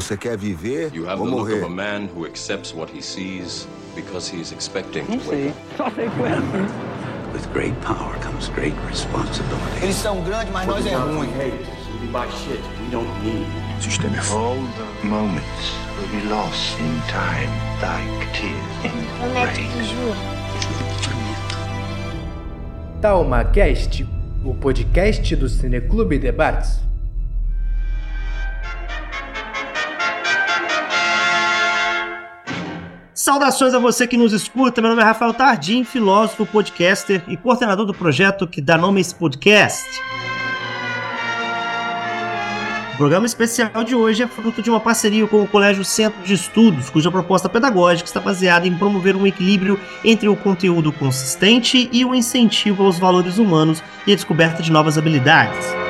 Você quer viver You have ou the look morrer? of a man who accepts what he sees because he is expecting to Não wake sei. up. Só sei que foi assim. With great power comes great responsibility. Eles são grandes, mas nós é ruim. All the moments will be lost in time, like tears in rain. juro. TalmaCast, o podcast do Cineclube Debates. Saudações a você que nos escuta. Meu nome é Rafael Tardim, filósofo, podcaster e coordenador do projeto que dá nome a esse podcast. O programa especial de hoje é fruto de uma parceria com o Colégio Centro de Estudos, cuja proposta pedagógica está baseada em promover um equilíbrio entre o conteúdo consistente e o incentivo aos valores humanos e a descoberta de novas habilidades.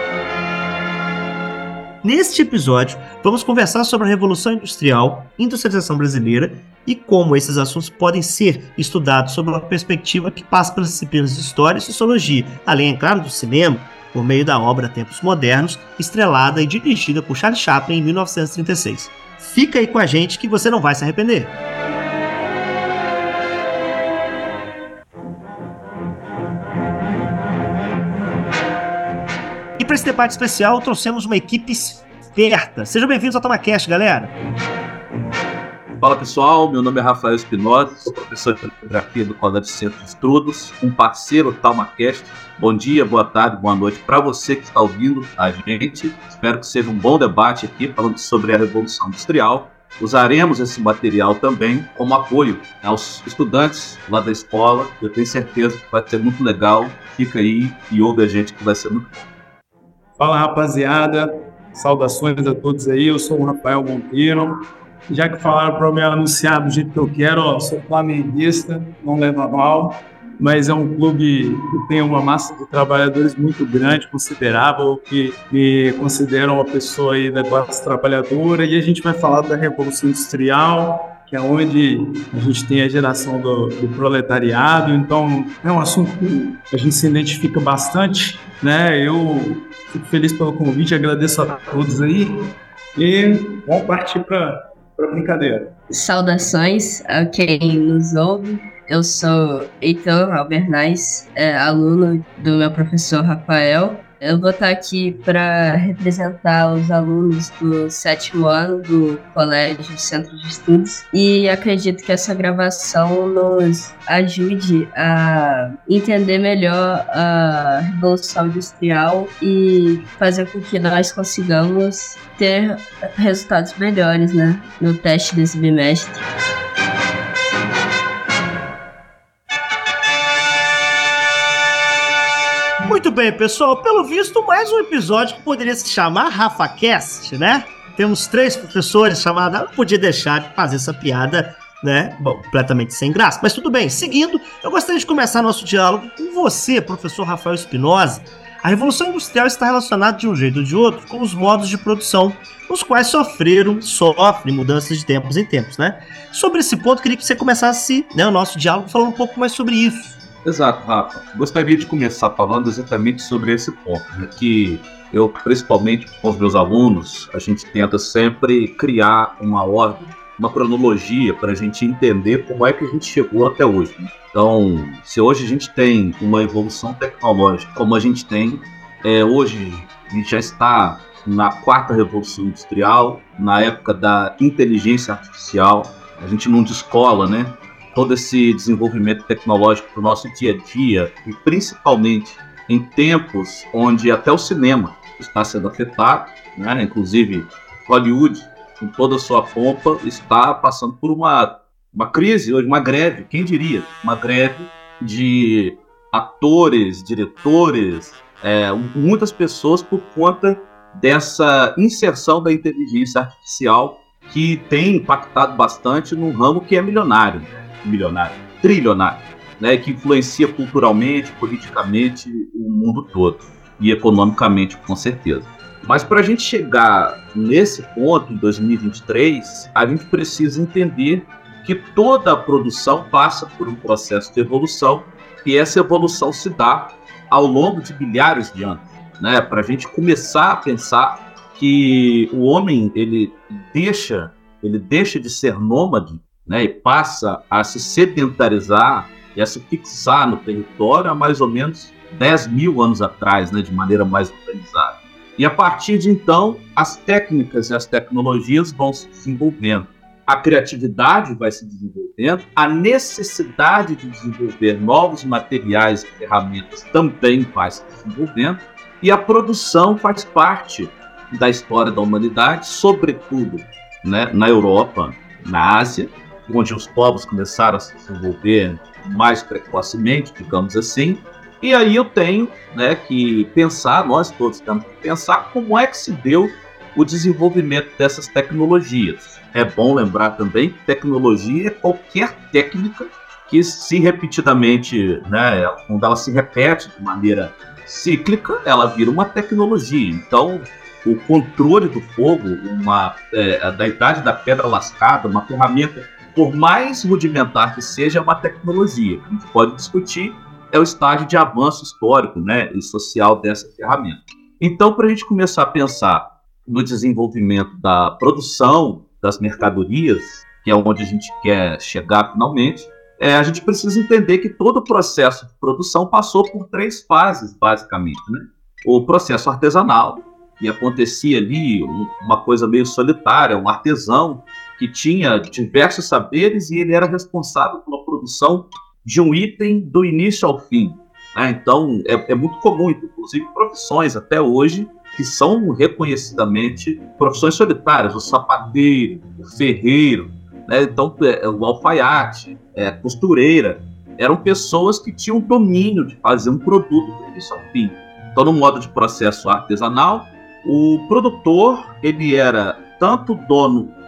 Neste episódio, vamos conversar sobre a Revolução Industrial, industrialização brasileira e como esses assuntos podem ser estudados sob uma perspectiva que passa pelas disciplinas de História e Sociologia, além, é claro, do cinema, por meio da obra Tempos Modernos, estrelada e dirigida por Charles Chaplin em 1936. Fica aí com a gente que você não vai se arrepender. Para esse debate especial, trouxemos uma equipe esperta. Sejam bem-vindos ao TomaCast, galera. Fala pessoal, meu nome é Rafael Espinosa, sou professor de fotografia do Colégio Centro de Estudos, um parceiro TalmaCast. Bom dia, boa tarde, boa noite para você que está ouvindo a gente. Espero que seja um bom debate aqui falando sobre a Revolução Industrial. Usaremos esse material também como apoio aos estudantes lá da escola. Eu tenho certeza que vai ser muito legal. Fica aí e ouve a gente que vai ser muito bom. Fala rapaziada, saudações a todos aí. Eu sou o Rafael Monteiro. Já que falaram para me anunciar do jeito que eu quero, ó, sou flamenguista, não leva mal, mas é um clube que tem uma massa de trabalhadores muito grande, considerável, que me consideram uma pessoa aí da classe trabalhadora. E a gente vai falar da Revolução Industrial, que é onde a gente tem a geração do, do proletariado. Então, é um assunto que a gente se identifica bastante, né? Eu fico feliz pelo convite, agradeço a todos aí. E vamos partir para a brincadeira. Saudações a quem nos ouve. Eu sou Heitor Albernaz, é, aluno do meu professor Rafael. Eu vou estar aqui para representar os alunos do sétimo ano do Colégio Centro de Estudos e acredito que essa gravação nos ajude a entender melhor a Revolução Industrial e fazer com que nós consigamos ter resultados melhores né, no teste desse bimestre. Muito bem, pessoal. Pelo visto, mais um episódio que poderia se chamar RafaCast, né? Temos três professores chamados. Não podia deixar de fazer essa piada, né? Bom, completamente sem graça. Mas tudo bem. Seguindo, eu gostaria de começar nosso diálogo com você, professor Rafael Espinosa. A Revolução Industrial está relacionada de um jeito ou de outro com os modos de produção, os quais sofreram, sofrem mudanças de tempos em tempos, né? Sobre esse ponto, queria que você começasse né, o nosso diálogo falando um pouco mais sobre isso. Exato, Rafa. Gostaria de começar falando exatamente sobre esse ponto, né, que eu, principalmente com os meus alunos, a gente tenta sempre criar uma ordem, uma cronologia para a gente entender como é que a gente chegou até hoje. né? Então, se hoje a gente tem uma evolução tecnológica como a gente tem, é, hoje a gente já está na quarta revolução industrial, na época da inteligência artificial, a gente não descola, né? Todo esse desenvolvimento tecnológico para o nosso dia a dia e principalmente em tempos onde até o cinema está sendo afetado, né? inclusive Hollywood, com toda a sua pompa, está passando por uma, uma crise, hoje uma greve, quem diria? Uma greve de atores, diretores, é, muitas pessoas por conta dessa inserção da inteligência artificial que tem impactado bastante num ramo que é milionário milionário, trilionário, né, que influencia culturalmente, politicamente o mundo todo e economicamente, com certeza. Mas para a gente chegar nesse ponto, em 2023, a gente precisa entender que toda a produção passa por um processo de evolução e essa evolução se dá ao longo de milhares de anos. Né, para a gente começar a pensar que o homem ele deixa ele deixa de ser nômade né, e passa a se sedentarizar e a se fixar no território há mais ou menos 10 mil anos atrás, né, de maneira mais organizada. E a partir de então, as técnicas e as tecnologias vão se desenvolvendo. A criatividade vai se desenvolvendo, a necessidade de desenvolver novos materiais e ferramentas também vai se desenvolvendo, e a produção faz parte da história da humanidade, sobretudo né, na Europa, na Ásia, onde os povos começaram a se desenvolver mais precocemente, digamos assim. E aí eu tenho né, que pensar, nós todos temos que pensar como é que se deu o desenvolvimento dessas tecnologias. É bom lembrar também que tecnologia é qualquer técnica que se repetidamente, né, quando ela se repete de maneira cíclica, ela vira uma tecnologia. Então, o controle do fogo, uma, é, da idade da pedra lascada, uma ferramenta, por mais rudimentar que seja, é uma tecnologia. A gente pode discutir é o estágio de avanço histórico né, e social dessa ferramenta. Então, para a gente começar a pensar no desenvolvimento da produção das mercadorias, que é onde a gente quer chegar finalmente, é, a gente precisa entender que todo o processo de produção passou por três fases, basicamente. Né? O processo artesanal, e acontecia ali uma coisa meio solitária, um artesão que tinha diversos saberes e ele era responsável pela produção de um item do início ao fim. Né? Então, é, é, muito comum, inclusive profissões até hoje, que são reconhecidamente profissões solitárias, o sapateiro, o ferreiro, né? então, é, o alfaiate, é, a costureira, eram pessoas que tinham domínio de fazer um produto do início ao fim. Então, no modo de processo artesanal, o produtor, ele era tanto dono, é,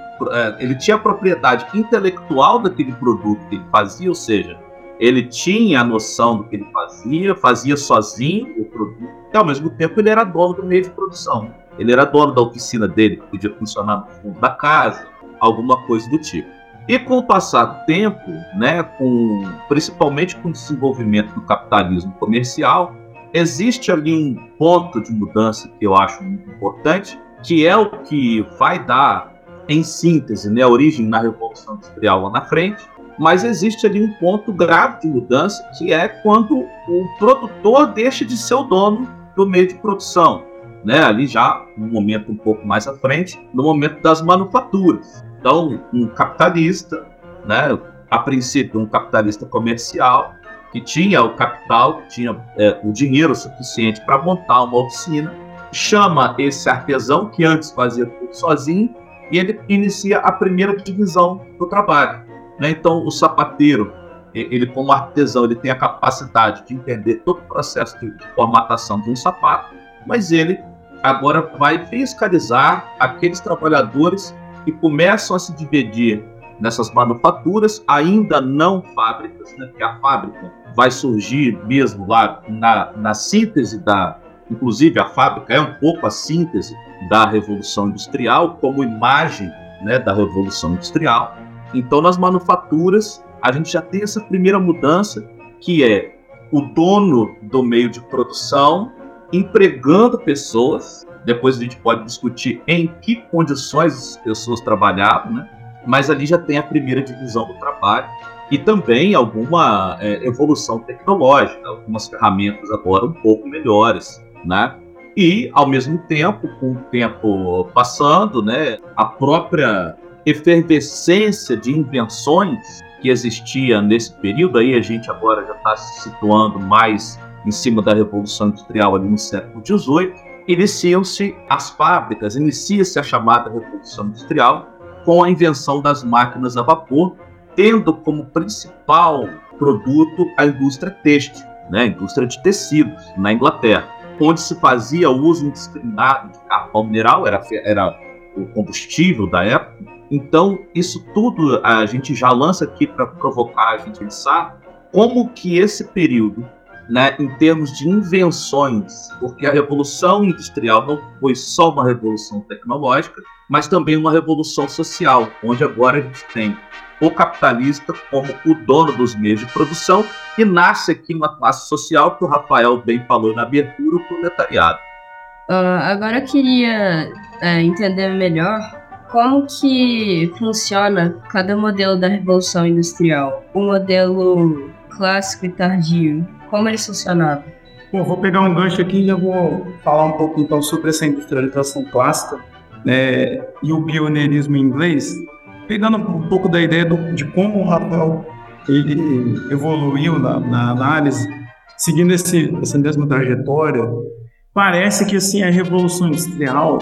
ele tinha a propriedade intelectual daquele produto que ele fazia, ou seja, ele tinha a noção do que ele fazia, fazia sozinho o produto, e ao mesmo tempo ele era dono do meio de produção. Ele era dono da oficina dele, que podia funcionar no fundo da casa, alguma coisa do tipo. E com o passar do tempo, né, com, principalmente com o desenvolvimento do capitalismo comercial, existe ali um ponto de mudança que eu acho muito importante, que é o que vai dar, em síntese, né, a origem na Revolução Industrial lá na frente, mas existe ali um ponto grave de mudança, que é quando o produtor deixa de ser o dono do meio de produção. Né, ali já um momento um pouco mais à frente, no momento das manufaturas. Então, um capitalista, né, a princípio um capitalista comercial, que tinha o capital, que tinha é, o dinheiro suficiente para montar uma oficina, chama esse artesão, que antes fazia tudo sozinho, e ele inicia a primeira divisão do trabalho. Né? Então, o sapateiro, ele como artesão, ele tem a capacidade de entender todo o processo de formatação de um sapato, mas ele agora vai fiscalizar aqueles trabalhadores que começam a se dividir nessas manufaturas, ainda não fábricas, né? porque a fábrica vai surgir mesmo lá na, na síntese da. Inclusive, a fábrica é um pouco a síntese da Revolução Industrial, como imagem né, da Revolução Industrial. Então, nas manufaturas, a gente já tem essa primeira mudança, que é o dono do meio de produção empregando pessoas. Depois a gente pode discutir em que condições as pessoas trabalhavam, né? mas ali já tem a primeira divisão do trabalho e também alguma é, evolução tecnológica, algumas ferramentas agora um pouco melhores, né? E, ao mesmo tempo, com o tempo passando, né, a própria efervescência de invenções que existia nesse período, aí a gente agora já está se situando mais em cima da Revolução Industrial ali no século XVIII, iniciam-se as fábricas, inicia-se a chamada Revolução Industrial com a invenção das máquinas a vapor, tendo como principal produto a indústria têxtil, né, a indústria de tecidos, na Inglaterra, onde se fazia o uso indiscriminado de carvão mineral, era, era o combustível da época. Então, isso tudo a gente já lança aqui para provocar a gente pensar como que esse período, né, em termos de invenções, porque a revolução industrial não foi só uma revolução tecnológica, mas também uma revolução social, onde agora a gente tem o capitalista como o dono dos meios de produção e nasce aqui uma classe social que o Rafael bem falou na abertura, o proletariado. Ah, agora eu queria é, entender melhor como que funciona cada modelo da Revolução Industrial. O modelo clássico e tardio, como eles funcionavam? Bom, vou pegar um gancho aqui e já vou falar um pouco então sobre essa industrialização clássica né, e o pioneirismo inglês, pegando um pouco da ideia do, de como o Rafael ele evoluiu na, na análise, seguindo esse, essa mesma trajetória, parece que assim a revolução industrial,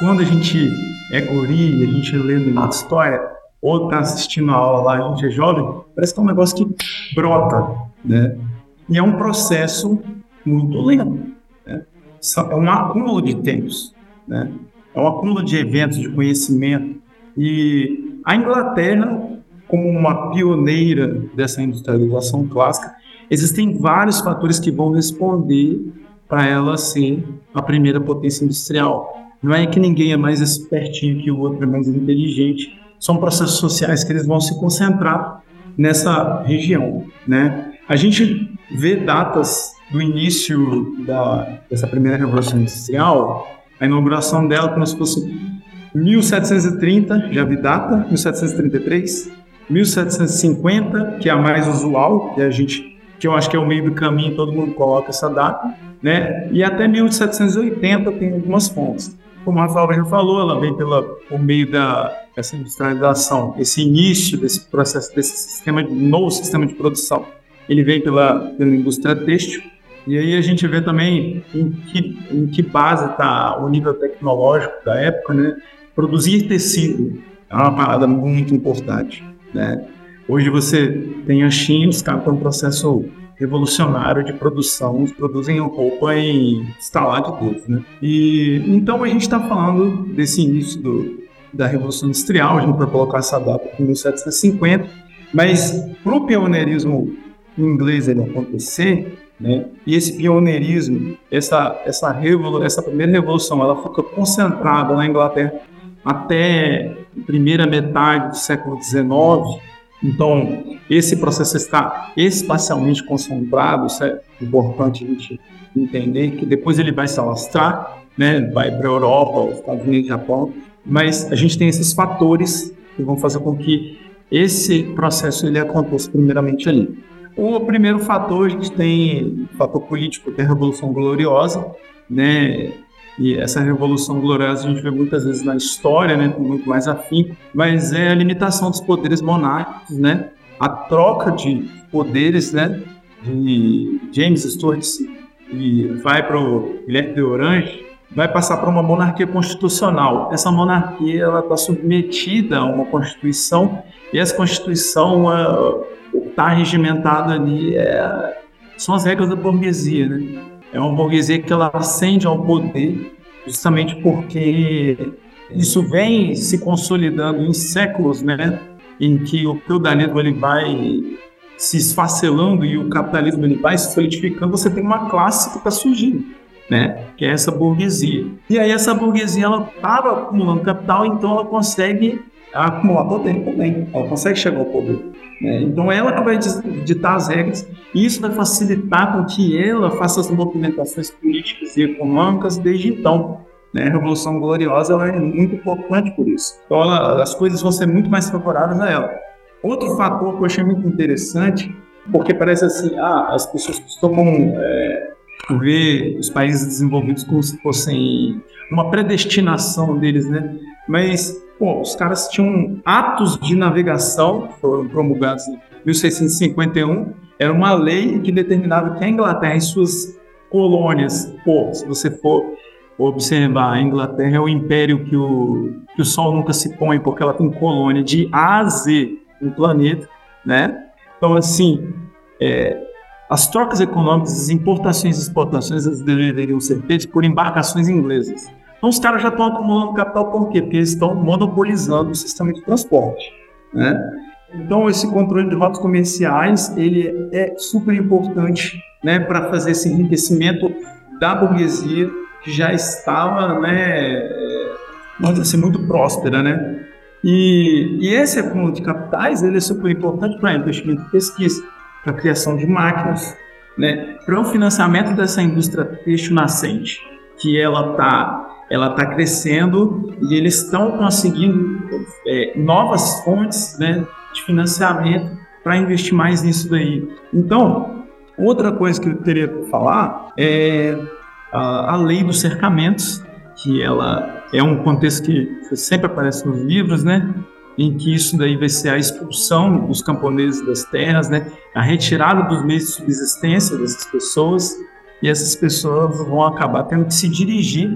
quando a gente é guri, a gente lê na história ou está assistindo a aula lá, a gente é jovem, parece que é um negócio que brota, né? E é um processo muito lento. Né? É um acúmulo de tempos, né? É um acúmulo de eventos, de conhecimento. E a Inglaterra, como uma pioneira dessa industrialização clássica, existem vários fatores que vão responder para ela ser a primeira potência industrial. Não é que ninguém é mais espertinho que o outro, é mais inteligente. São processos sociais que eles vão se concentrar nessa região, né? A gente vê datas do início da, dessa primeira revolução industrial, a inauguração dela como se fosse 1730, já vi data, 1733, 1750, que é a mais usual, que a gente, que eu acho que é o meio do caminho, todo mundo coloca essa data, né? E até 1780 tem algumas fontes. Como a Rafael já falou, ela vem pela, por meio da essa industrialização, esse início desse processo, desse sistema, novo sistema de produção ele vem pela, pela indústria têxtil, e aí a gente vê também em que, em que base está o nível tecnológico da época, né? Produzir tecido é uma parada muito importante, né? Hoje você tem a China, os caras têm um processo revolucionário de produção, eles produzem roupa em estalar de dedos, né? E então a gente está falando desse início do, da Revolução Industrial, a gente vai colocar essa data em 1750, mas para o pioneirismo inglês ele acontecer, né? E esse pioneirismo, essa essa revolu essa primeira revolução, ela fica concentrada na Inglaterra até primeira metade do século XIX. Então, esse processo está espacialmente concentrado, isso é importante a gente entender, que depois ele vai se alastrar, né? vai para a Europa, os Estados Unidos, Japão, mas a gente tem esses fatores que vão fazer com que esse processo ele aconteça primeiramente ali. O primeiro fator, a gente tem o fator político, que é a Revolução Gloriosa, né? E essa Revolução Gloriosa a gente vê muitas vezes na história, né? Muito mais afim, mas é a limitação dos poderes monárquicos, né? A troca de poderes, né? De James Stuart e vai para o Guilherme de Orange, vai passar para uma monarquia constitucional. Essa monarquia ela está submetida a uma constituição e essa constituição está regimentado ali é, são as regras da burguesia, né? É uma burguesia que ela ascende ao poder justamente porque isso vem se consolidando em séculos, né? Em que o feudalismo ele vai se esfacelando e o capitalismo ele vai se solidificando, você tem uma classe que está surgindo, né? Que é essa burguesia. E aí essa burguesia ela estava acumulando capital, então ela consegue acumular poder também. Ela consegue chegar ao poder. Né? Então, ela que vai ditar as regras e isso vai facilitar com que ela faça as movimentações políticas e econômicas desde então. Né? A Revolução Gloriosa ela é muito importante por isso. Então, ela, as coisas vão ser muito mais favoráveis a ela. Outro fator que eu achei muito interessante, porque parece assim, ah, as pessoas costumam é, ver os países desenvolvidos como se fossem uma predestinação deles, né? Mas Pô, os caras tinham atos de navegação, foram promulgados em 1651, era uma lei que determinava que a Inglaterra e suas colônias, pô, se você for observar, a Inglaterra é o império que o, que o Sol nunca se põe, porque ela tem colônia de A a Z no planeta, né? Então, assim, é, as trocas econômicas, as importações e exportações, deveriam ser feitas por embarcações inglesas. Então os caras já estão acumulando capital por quê? Porque eles estão monopolizando o sistema de transporte. Né? Então esse controle de rotas comerciais ele é super importante né, para fazer esse enriquecimento da burguesia que já estava, né, vamos assim, muito próspera, né? E, e esse acúmulo de capitais ele é super importante para investimento em pesquisa, para criação de máquinas, né, para o financiamento dessa indústria têxtil nascente que ela está ela tá crescendo e eles estão conseguindo é, novas fontes né, de financiamento para investir mais nisso daí. Então, outra coisa que eu teria para falar é a, a lei dos cercamentos, que ela é um contexto que sempre aparece nos livros, né? Em que isso daí vai ser a expulsão dos camponeses das terras, né? A retirada dos meios de subsistência dessas pessoas e essas pessoas vão acabar tendo que se dirigir,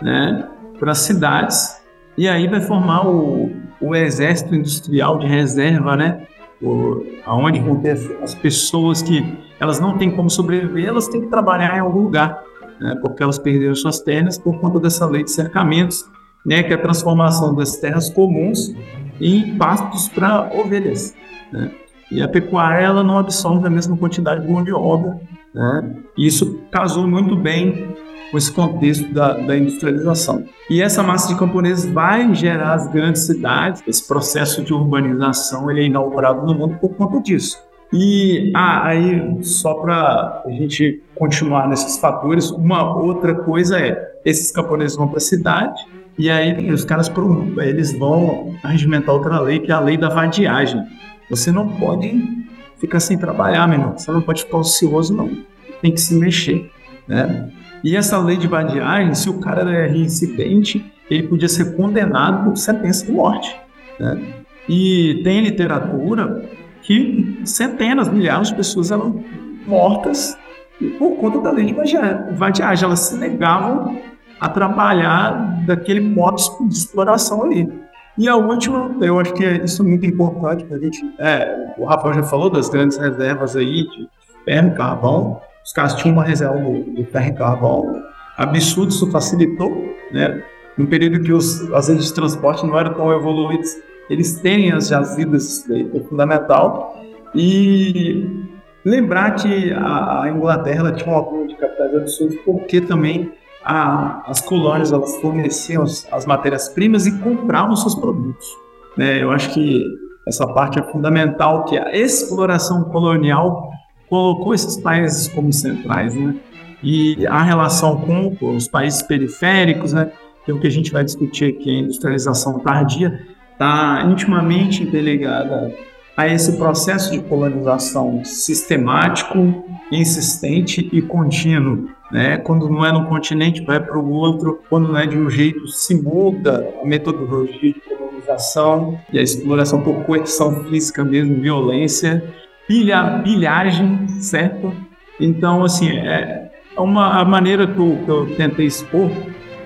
né? Para as cidades e aí vai formar o, o exército industrial de reserva, né? Vão ter as pessoas que elas não têm como sobreviver, elas têm que trabalhar em algum lugar né, porque elas perderam suas terras por conta dessa lei de cercamentos, né, que é a transformação das terras comuns em pastos para ovelhas. Né? E a pecuária ela não absorve a mesma quantidade de mão de obra. Né? E isso casou muito bem com esse contexto da, da, industrialização. E essa massa de camponeses vai gerar as grandes cidades. Esse processo de urbanização ele é inaugurado no mundo por conta disso. E ah, aí, só para a gente continuar nesses fatores, uma outra coisa é: esses camponeses vão para a cidade, e aí os caras eles vão regimentar outra lei, que é a lei da vadiagem. Você não pode ficar sem trabalhar, meu irmão. Você não pode ficar ocioso, não. Tem que se mexer, né? E essa lei de vadiagem, se o cara era reincidente, ele podia ser condenado por sentença de morte, né? E tem literatura que centenas, milhares de pessoas eram mortas por conta da lei de vadiagem. Elas se negavam a trabalhar daquele modo de exploração ali. E a última, eu acho que é isso é muito importante para a gente. É, o Rafael já falou das grandes reservas aí de ferro carvão. Os caras tinham uma reserva de ferro e carvão absurdo, isso facilitou, né? No período que os, as redes de transporte não eram tão evoluídas, eles têm as jazidas, é fundamental. E lembrar que a, a Inglaterra tinha um acúmulo de capitais absurdo, porque também a, as colônias elas forneciam as, as matérias-primas e compravam seus produtos. Né? Eu acho que essa parte é fundamental, que a exploração colonial colocou esses países como centrais, né? E a relação com os países periféricos, né? Que é o que a gente vai discutir aqui, a industrialização tardia, está intimamente interligada a esse processo de colonização sistemático, insistente e contínuo. Né? Quando não é no continente, vai para o outro. Quando não é de um jeito, se muda a metodologia de colonização e a exploração por coerção física mesmo, violência, pilha, pilhagem, certo? Então, assim, é uma a maneira que eu, que eu tentei expor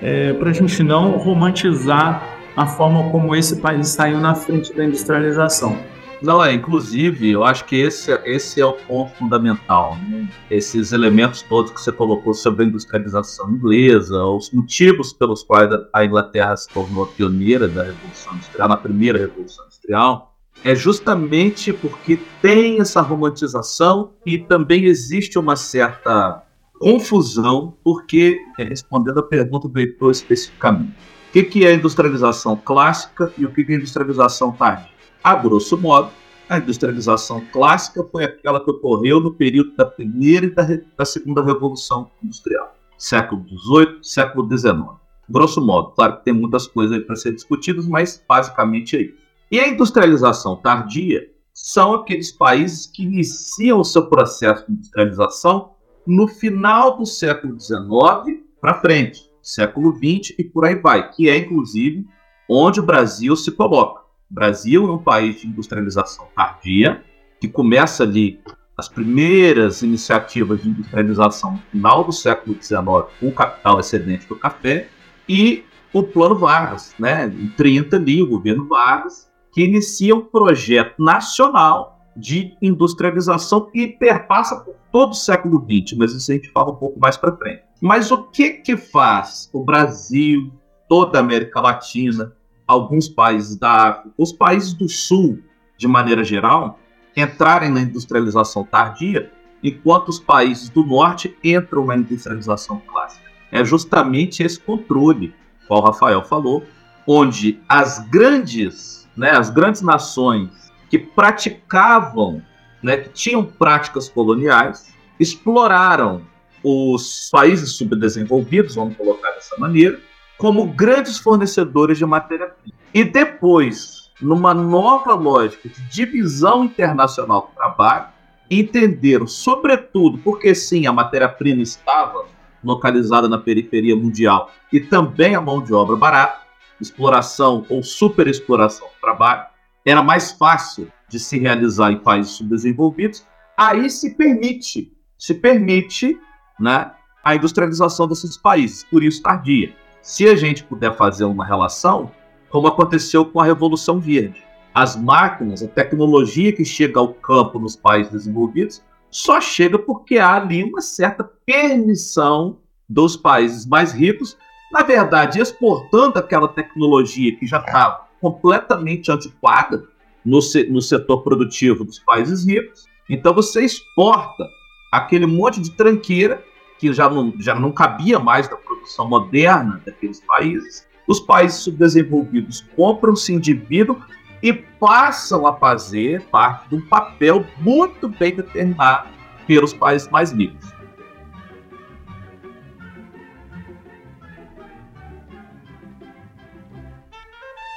é, para a gente não romantizar a forma como esse país saiu na frente da industrialização. Não, é, inclusive, eu acho que esse, esse é o ponto fundamental. Né? Esses elementos todos que você colocou sobre a industrialização inglesa, os motivos pelos quais a Inglaterra se tornou pioneira da Revolução Industrial, na primeira Revolução Industrial, é justamente porque tem essa romantização e também existe uma certa confusão, porque, é, respondendo a pergunta do Heitor especificamente, o que, que é industrialização clássica e o que, que é industrialização tardia? A grosso modo, a industrialização clássica foi aquela que ocorreu no período da primeira e da, da segunda revolução industrial, século XVIII, século XIX. Grosso modo, claro que tem muitas coisas aí para ser discutidas, mas basicamente é isso. E a industrialização tardia são aqueles países que iniciam o seu processo de industrialização no final do século XIX para frente século XX e por aí vai, que é inclusive onde o Brasil se coloca. O Brasil é um país de industrialização tardia, que começa ali as primeiras iniciativas de industrialização no final do século XIX com o capital excedente do café e o Plano Vargas, né, em 30 ali, o governo Vargas, que inicia um projeto nacional de industrialização que perpassa por todo o século XX, mas isso a gente fala um pouco mais para frente. Mas o que que faz o Brasil, toda a América Latina, alguns países da África, os países do Sul, de maneira geral, entrarem na industrialização tardia, enquanto os países do Norte entram na industrialização clássica? É justamente esse controle, qual o Rafael falou, onde as grandes, né, as grandes nações que praticavam, né, que tinham práticas coloniais, exploraram os países subdesenvolvidos, vamos colocar dessa maneira, como grandes fornecedores de matéria-prima. E depois, numa nova lógica de divisão internacional do trabalho, entenderam, sobretudo, porque sim, a matéria-prima estava localizada na periferia mundial e também a mão de obra barata, exploração ou superexploração do trabalho, era mais fácil de se realizar em países subdesenvolvidos, aí se permite, se permite né, a industrialização desses países, por isso tardia. Se a gente puder fazer uma relação, como aconteceu com a Revolução Verde. As máquinas, a tecnologia que chega ao campo nos países desenvolvidos, só chega porque há ali uma certa permissão dos países mais ricos, na verdade, exportando aquela tecnologia que já estava completamente antiquada no, no setor produtivo dos países ricos. Então você exporta aquele monte de tranqueira que já não, já não cabia mais na produção moderna daqueles países. Os países subdesenvolvidos compram, se endividam e passam a fazer parte de um papel muito bem determinado pelos países mais ricos.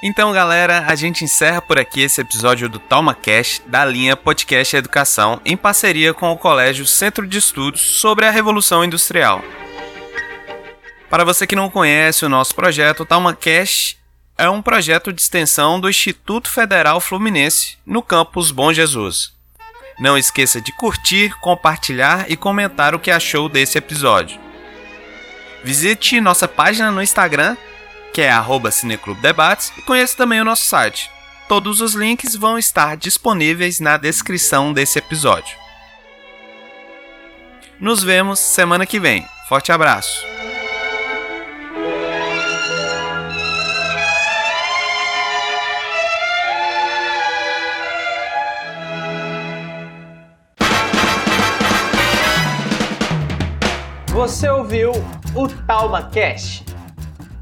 Então, galera, a gente encerra por aqui esse episódio do TalmaCast da linha Podcast Educação em parceria com o Colégio Centro de Estudos sobre a Revolução Industrial. Para você que não conhece o nosso projeto, o TalmaCast é um projeto de extensão do Instituto Federal Fluminense no campus Bom Jesus. Não esqueça de curtir, compartilhar e comentar o que achou desse episódio. Visite nossa página no Instagram que é arroba Cineclube Debates, e conheça também o nosso site. Todos os links vão estar disponíveis na descrição desse episódio. Nos vemos semana que vem. Forte abraço! Você ouviu o Talma Cash